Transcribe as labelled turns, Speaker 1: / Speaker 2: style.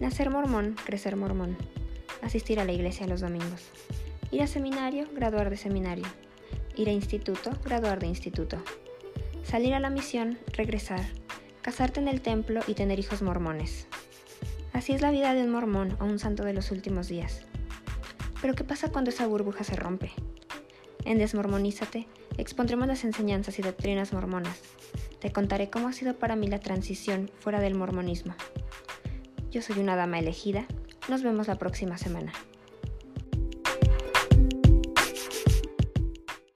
Speaker 1: Nacer mormón, crecer mormón. Asistir a la iglesia los domingos. Ir a seminario, graduar de seminario. Ir a instituto, graduar de instituto. Salir a la misión, regresar. Casarte en el templo y tener hijos mormones. Así es la vida de un mormón o un santo de los últimos días. Pero ¿qué pasa cuando esa burbuja se rompe? En Desmormonízate expondremos las enseñanzas y doctrinas mormonas. Te contaré cómo ha sido para mí la transición fuera del mormonismo. Yo soy una dama elegida. Nos vemos la próxima semana.